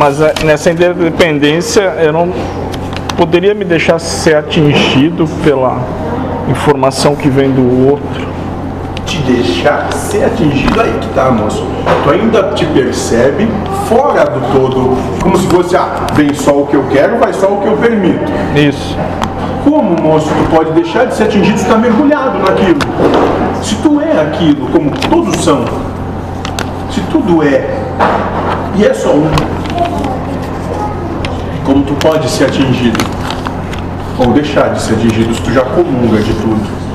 Mas é, nessa interdependência eu não poderia me deixar ser atingido pela informação que vem do outro. Te deixar ser atingido aí que tá, moço. Tu ainda te percebe fora do todo, como se fosse, ah, vem só o que eu quero, vai só o que eu permito. Isso. Como, moço, tu pode deixar de ser atingido se tá mergulhado naquilo? Se tu é aquilo, como todos são, se tudo é e é só um, como tu pode ser atingido? Ou deixar de ser atingido se tu já comunga de tudo?